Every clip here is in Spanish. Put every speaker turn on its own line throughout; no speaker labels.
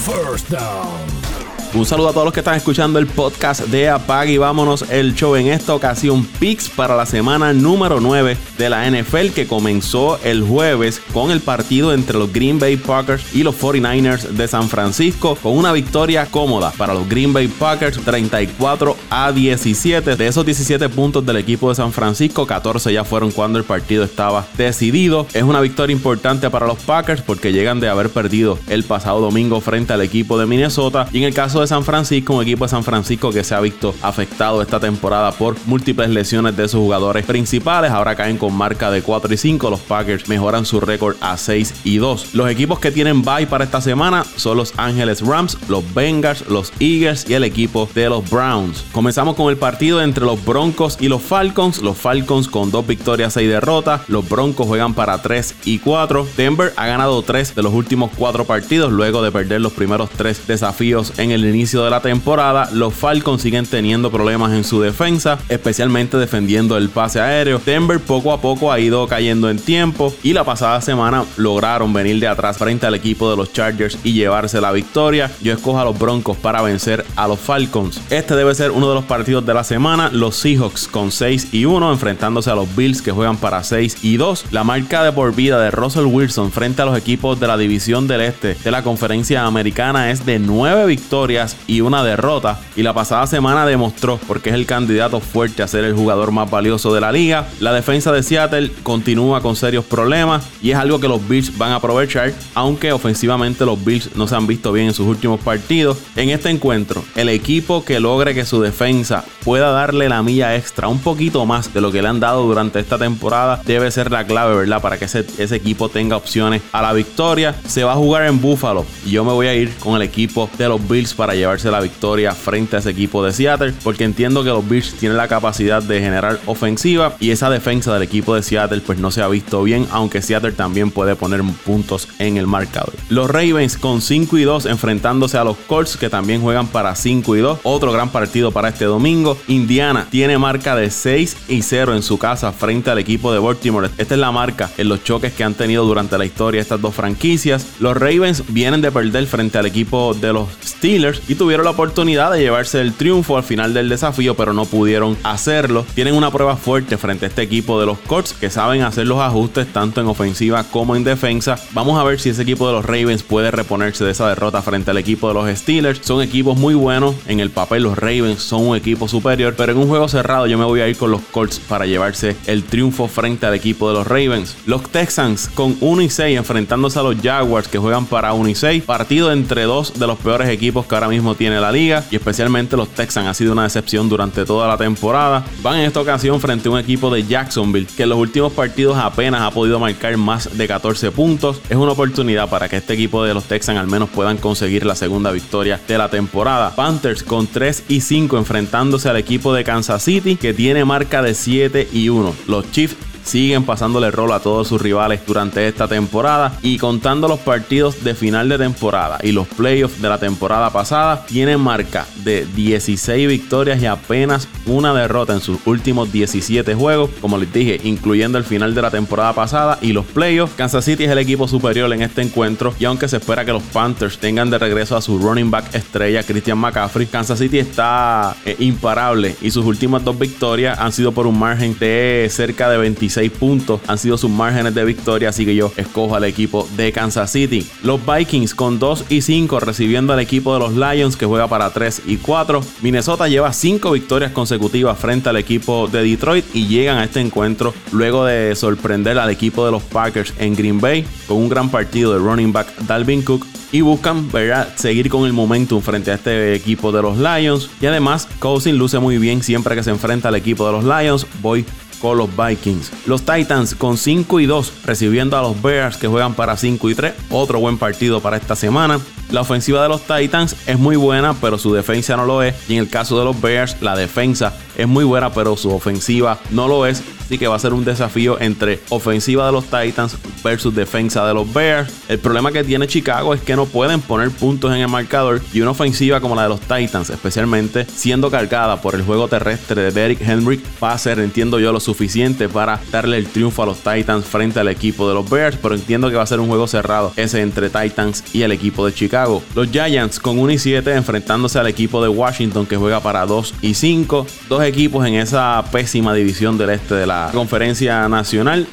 First down.
Un saludo a todos los que están escuchando el podcast de Apag y vámonos el show en esta ocasión Picks para la semana número 9 de la NFL que comenzó el jueves con el partido entre los Green Bay Packers y los 49ers de San Francisco con una victoria cómoda para los Green Bay Packers 34 a 17. De esos 17 puntos del equipo de San Francisco, 14 ya fueron cuando el partido estaba decidido. Es una victoria importante para los Packers porque llegan de haber perdido el pasado domingo frente al equipo de Minnesota y en el caso de San Francisco, un equipo de San Francisco que se ha visto afectado esta temporada por múltiples lesiones de sus jugadores principales. Ahora caen con marca de 4 y 5. Los Packers mejoran su récord a 6 y 2. Los equipos que tienen bye para esta semana son los Ángeles Rams, los Bengals, los Eagles y el equipo de los Browns. Comenzamos con el partido entre los Broncos y los Falcons. Los Falcons con dos victorias y derrotas. Los Broncos juegan para 3 y 4. Denver ha ganado 3 de los últimos 4 partidos luego de perder los primeros 3 desafíos en el inicio de la temporada, los Falcons siguen teniendo problemas en su defensa, especialmente defendiendo el pase aéreo. Denver poco a poco ha ido cayendo en tiempo y la pasada semana lograron venir de atrás frente al equipo de los Chargers y llevarse la victoria. Yo escojo a los Broncos para vencer a los Falcons. Este debe ser uno de los partidos de la semana. Los Seahawks con 6 y 1 enfrentándose a los Bills que juegan para 6 y 2. La marca de por vida de Russell Wilson frente a los equipos de la división del este de la conferencia americana es de 9 victorias y una derrota. Y la pasada semana demostró porque es el candidato fuerte a ser el jugador más valioso de la liga. La defensa de Seattle continúa con serios problemas y es algo que los Bills van a aprovechar, aunque ofensivamente los Bills no se han visto bien en sus últimos partidos. En este encuentro, el equipo que logre que su defensa pueda darle la milla extra, un poquito más de lo que le han dado durante esta temporada, debe ser la clave, ¿verdad? Para que ese, ese equipo tenga opciones a la victoria. Se va a jugar en Buffalo y yo me voy a ir con el equipo de los Bills para llevarse la victoria frente a ese equipo de Seattle, porque entiendo que los Bills tienen la capacidad de generar ofensiva y esa defensa del equipo de Seattle pues no se ha visto bien, aunque Seattle también puede poner puntos en el marcador. Los Ravens con 5 y 2 enfrentándose a los Colts que también juegan para 5 y 2, otro gran partido para este domingo. Indiana tiene marca de 6 y 0 en su casa frente al equipo de Baltimore. Esta es la marca en los choques que han tenido durante la historia estas dos franquicias. Los Ravens vienen de perder frente al equipo de los Steelers y tuvieron la oportunidad de llevarse el triunfo al final del desafío, pero no pudieron hacerlo. Tienen una prueba fuerte frente a este equipo de los Colts que saben hacer los ajustes tanto en ofensiva como en defensa. Vamos a ver si ese equipo de los Ravens puede reponerse de esa derrota frente al equipo de los Steelers. Son equipos muy buenos. En el papel los Ravens son un equipo superior, pero en un juego cerrado yo me voy a ir con los Colts para llevarse el triunfo frente al equipo de los Ravens. Los Texans con 1 y 6 enfrentándose a los Jaguars que juegan para 1 y 6. Partido entre dos de los peores equipos que ahora mismo tiene la liga y especialmente los Texans ha sido una decepción durante toda la temporada. Van en esta ocasión frente a un equipo de Jacksonville que en los últimos partidos apenas ha podido marcar más de 14 puntos. Es una oportunidad para que este equipo de los Texans al menos puedan conseguir la segunda victoria de la temporada. Panthers con 3 y 5 enfrentándose al equipo de Kansas City que tiene marca de 7 y 1. Los Chiefs siguen pasándole rol a todos sus rivales durante esta temporada y contando los partidos de final de temporada y los playoffs de la temporada pasada, tienen marca de 16 victorias y apenas una derrota en sus últimos 17 juegos, como les dije, incluyendo el final de la temporada pasada y los playoffs. Kansas City es el equipo superior en este encuentro y aunque se espera que los Panthers tengan de regreso a su running back estrella Christian McCaffrey, Kansas City está eh, imparable y sus últimas dos victorias han sido por un margen de cerca de 25 puntos han sido sus márgenes de victoria, así que yo escojo al equipo de Kansas City. Los Vikings con 2 y 5 recibiendo al equipo de los Lions que juega para 3 y 4. Minnesota lleva 5 victorias consecutivas frente al equipo de Detroit y llegan a este encuentro luego de sorprender al equipo de los Packers en Green Bay con un gran partido de running back Dalvin Cook y buscan seguir con el momentum frente a este equipo de los Lions. Y además, Cousin luce muy bien siempre que se enfrenta al equipo de los Lions. Voy con los Vikings. Los Titans con 5 y 2 recibiendo a los Bears que juegan para 5 y 3. Otro buen partido para esta semana. La ofensiva de los Titans es muy buena, pero su defensa no lo es. Y en el caso de los Bears, la defensa es muy buena, pero su ofensiva no lo es. Así que va a ser un desafío entre ofensiva de los Titans versus defensa de los Bears. El problema que tiene Chicago es que no pueden poner puntos en el marcador y una ofensiva como la de los Titans, especialmente siendo cargada por el juego terrestre de Derrick Henry, va a ser, entiendo yo, lo suficiente para darle el triunfo a los Titans frente al equipo de los Bears. Pero entiendo que va a ser un juego cerrado ese entre Titans y el equipo de Chicago. Los Giants con 1 y 7 enfrentándose al equipo de Washington que juega para 2 y 5. Dos equipos en esa pésima división del este de la conferencia nacional.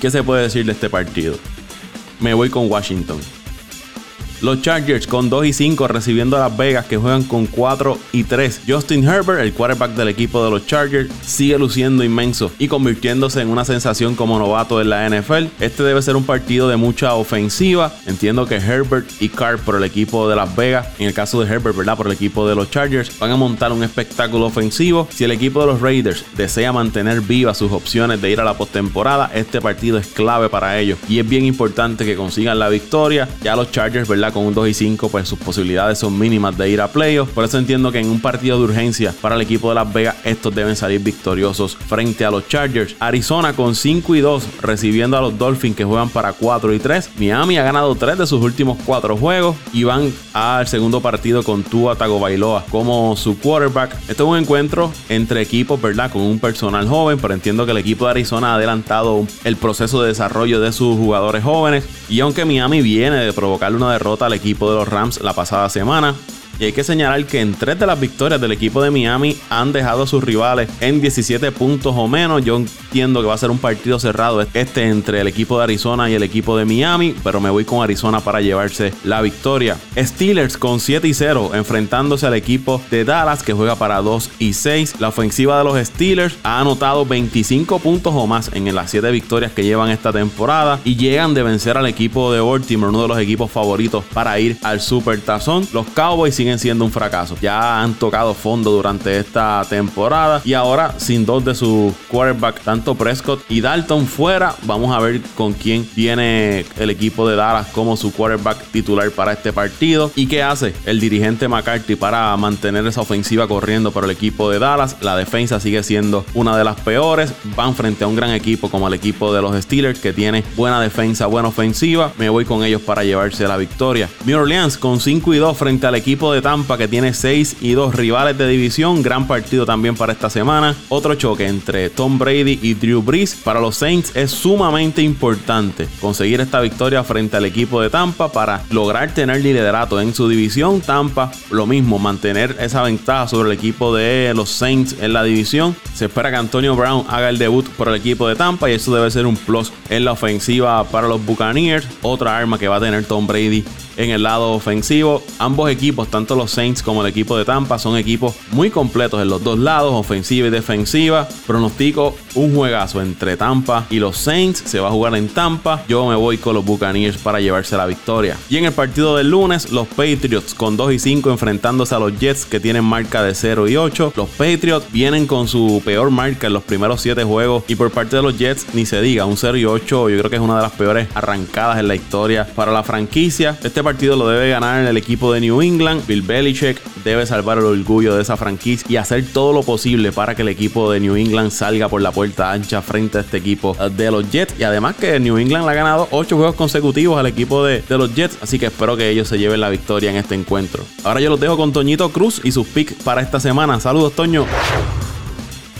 ¿Qué se puede decir de este partido? Me voy con Washington. Los Chargers con 2 y 5 recibiendo a Las Vegas que juegan con 4 y 3. Justin Herbert, el quarterback del equipo de los Chargers, sigue luciendo inmenso y convirtiéndose en una sensación como novato en la NFL. Este debe ser un partido de mucha ofensiva. Entiendo que Herbert y Carr por el equipo de Las Vegas, en el caso de Herbert, ¿verdad? Por el equipo de los Chargers, van a montar un espectáculo ofensivo. Si el equipo de los Raiders desea mantener vivas sus opciones de ir a la postemporada, este partido es clave para ellos y es bien importante que consigan la victoria. Ya los Chargers, ¿verdad? Con un 2 y 5, pues sus posibilidades son mínimas de ir a playoffs. Por eso entiendo que en un partido de urgencia para el equipo de Las Vegas, estos deben salir victoriosos frente a los Chargers. Arizona con 5 y 2, recibiendo a los Dolphins que juegan para 4 y 3. Miami ha ganado 3 de sus últimos 4 juegos y van al segundo partido con Tua Tagovailoa como su quarterback. Este es un encuentro entre equipos, ¿verdad? Con un personal joven, pero entiendo que el equipo de Arizona ha adelantado el proceso de desarrollo de sus jugadores jóvenes. Y aunque Miami viene de provocar una derrota al equipo de los Rams la pasada semana. Y hay que señalar que en tres de las victorias del equipo de Miami han dejado a sus rivales en 17 puntos o menos. Yo entiendo que va a ser un partido cerrado este entre el equipo de Arizona y el equipo de Miami, pero me voy con Arizona para llevarse la victoria. Steelers con 7 y 0 enfrentándose al equipo de Dallas que juega para 2 y 6. La ofensiva de los Steelers ha anotado 25 puntos o más en las 7 victorias que llevan esta temporada y llegan de vencer al equipo de Baltimore, uno de los equipos favoritos para ir al Super Tazón. Los Cowboys siguen siendo un fracaso. Ya han tocado fondo durante esta temporada y ahora sin dos de sus quarterback, tanto Prescott y Dalton fuera, vamos a ver con quién viene el equipo de Dallas como su quarterback titular para este partido y qué hace el dirigente McCarthy para mantener esa ofensiva corriendo para el equipo de Dallas. La defensa sigue siendo una de las peores. Van frente a un gran equipo como el equipo de los Steelers que tiene buena defensa, buena ofensiva. Me voy con ellos para llevarse la victoria. New Orleans con 5 y 2 frente al equipo de Tampa que tiene 6 y 2 rivales de división. Gran partido también para esta semana. Otro choque entre Tom Brady y Drew Brees. Para los Saints es sumamente importante conseguir esta victoria frente al equipo de Tampa para lograr tener liderato en su división. Tampa, lo mismo, mantener esa ventaja sobre el equipo de los Saints en la división. Se espera que Antonio Brown haga el debut por el equipo de Tampa y eso debe ser un plus en la ofensiva para los Buccaneers. Otra arma que va a tener Tom Brady en el lado ofensivo. Ambos equipos, tanto los Saints como el equipo de Tampa, son equipos muy completos en los dos lados, ofensiva y defensiva. Pronostico un juegazo entre Tampa y los Saints. Se va a jugar en Tampa. Yo me voy con los Buccaneers para llevarse la victoria. Y en el partido del lunes, los Patriots con 2 y 5 enfrentándose a los Jets que tienen marca de 0 y 8. Los Patriots vienen con su peor marca en los primeros 7 juegos. Y por parte de los Jets, ni se diga, un 0 y 8 yo creo que es una de las peores arrancadas en la historia para la franquicia. Este partido lo debe ganar el equipo de New England. Bill Belichick debe salvar el orgullo de esa franquicia y hacer todo lo posible para que el equipo de New England salga por la puerta ancha frente a este equipo de los Jets. Y además que New England le ha ganado 8 juegos consecutivos al equipo de, de los Jets. Así que espero que ellos se lleven la victoria en este encuentro. Ahora yo los dejo con Toñito Cruz y sus picks para esta semana. Saludos, Toño.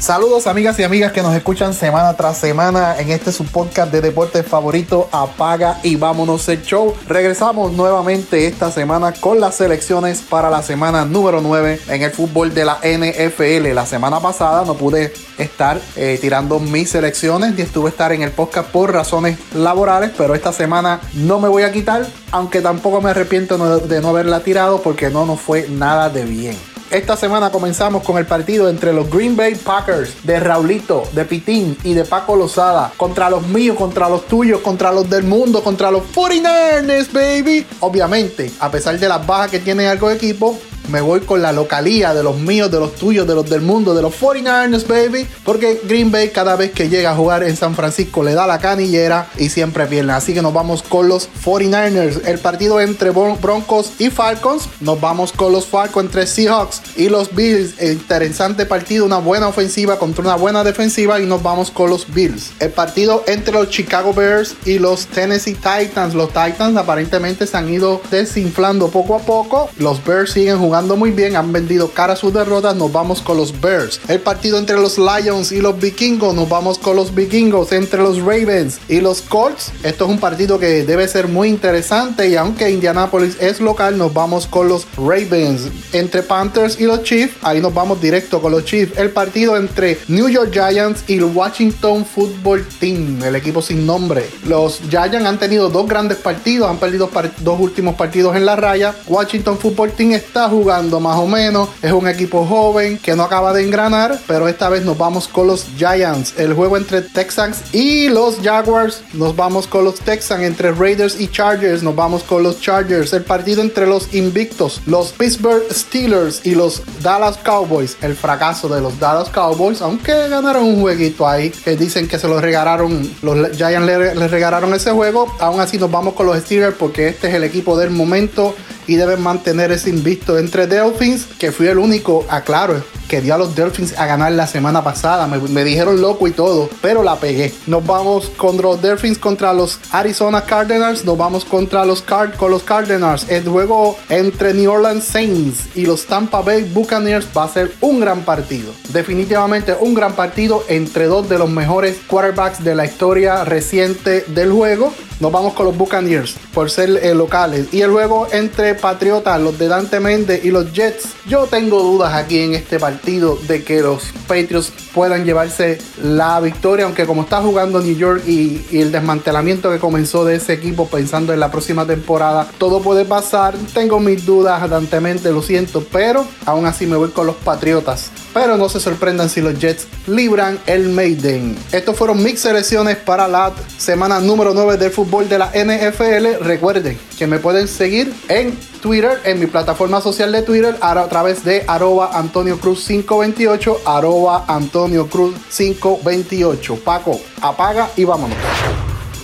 Saludos amigas y amigas que nos escuchan semana tras semana en este su podcast de deportes favorito Apaga y vámonos el show. Regresamos nuevamente esta semana con las selecciones para la semana número 9 en el fútbol de la NFL. La semana pasada no pude estar eh, tirando mis selecciones y estuve estar en el podcast por razones laborales, pero esta semana no me voy a quitar, aunque tampoco me arrepiento de no haberla tirado porque no nos fue nada de bien. Esta semana comenzamos con el partido entre los Green Bay Packers de Raulito, de Pitín y de Paco Lozada contra los míos, contra los tuyos, contra los del mundo, contra los 49ers, baby. Obviamente, a pesar de las bajas que tiene algo de equipo, me voy con la localía de los míos, de los tuyos, de los del mundo, de los 49ers, baby. Porque Green Bay cada vez que llega a jugar en San Francisco le da la canillera y siempre pierde. Así que nos vamos con los 49ers. El partido entre Broncos y Falcons. Nos vamos con los Falcons entre Seahawks y los Bills. Interesante partido, una buena ofensiva contra una buena defensiva y nos vamos con los Bills. El partido entre los Chicago Bears y los Tennessee Titans. Los Titans aparentemente se han ido desinflando poco a poco. Los Bears siguen jugando muy bien, han vendido cara a sus derrotas, nos vamos con los Bears. El partido entre los Lions y los Vikingos, nos vamos con los Vikingos. Entre los Ravens y los Colts, esto es un partido que debe ser muy interesante y aunque Indianapolis es local, nos vamos con los Ravens. Entre Panthers y los Chiefs, ahí nos vamos directo con los Chiefs. El partido entre New York Giants y el Washington Football Team, el equipo sin nombre. Los Giants han tenido dos grandes partidos, han perdido dos últimos partidos en la raya. Washington Football Team está jugando más o menos, es un equipo joven que no acaba de engranar, pero esta vez nos vamos con los Giants. El juego entre Texans y los Jaguars, nos vamos con los Texans. Entre Raiders y Chargers, nos vamos con los Chargers. El partido entre los invictos, los Pittsburgh Steelers y los Dallas Cowboys. El fracaso de los Dallas Cowboys, aunque ganaron un jueguito ahí, que dicen que se lo regalaron, los Giants le, regalaron ese juego. Aún así nos vamos con los Steelers porque este es el equipo del momento y deben mantener ese invicto entre Dolphins, que fui el único, aclaro, que dio a los Dolphins a ganar la semana pasada. Me, dijeron loco y todo, pero la pegué. Nos vamos contra los Dolphins contra los Arizona Cardinals. Nos vamos contra los con los Cardinals. El juego entre New Orleans Saints y los Tampa Bay Buccaneers va a ser un gran partido. Definitivamente un gran partido entre dos de los mejores quarterbacks de la historia reciente del juego. Nos vamos con los Buccaneers por ser eh, locales. Y el juego entre Patriotas, los de Dante Méndez y los Jets. Yo tengo dudas aquí en este partido de que los Patriots puedan llevarse la victoria. Aunque como está jugando New York y, y el desmantelamiento que comenzó de ese equipo pensando en la próxima temporada, todo puede pasar. Tengo mis dudas, Dante Méndez, lo siento. Pero aún así me voy con los Patriotas. Pero no se sorprendan si los Jets libran el Maiden. Estos fueron mis selecciones para la semana número 9 del fútbol de la NFL. Recuerden que me pueden seguir en Twitter, en mi plataforma social de Twitter, a través de arroba Antonio Cruz 528, arroba Antonio Cruz 528. Paco, apaga y vámonos.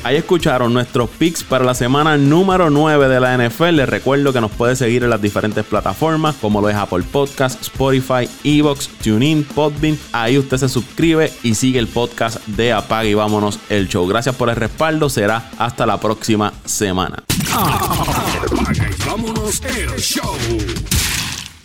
Ahí escucharon nuestros picks para la semana número 9 de la NFL. Les recuerdo que nos puede seguir en las diferentes plataformas como lo es Apple Podcast, Spotify, Evox, TuneIn, Podbean. Ahí usted se suscribe y sigue el podcast de Apague y vámonos el show. Gracias por el respaldo. Será hasta la próxima semana.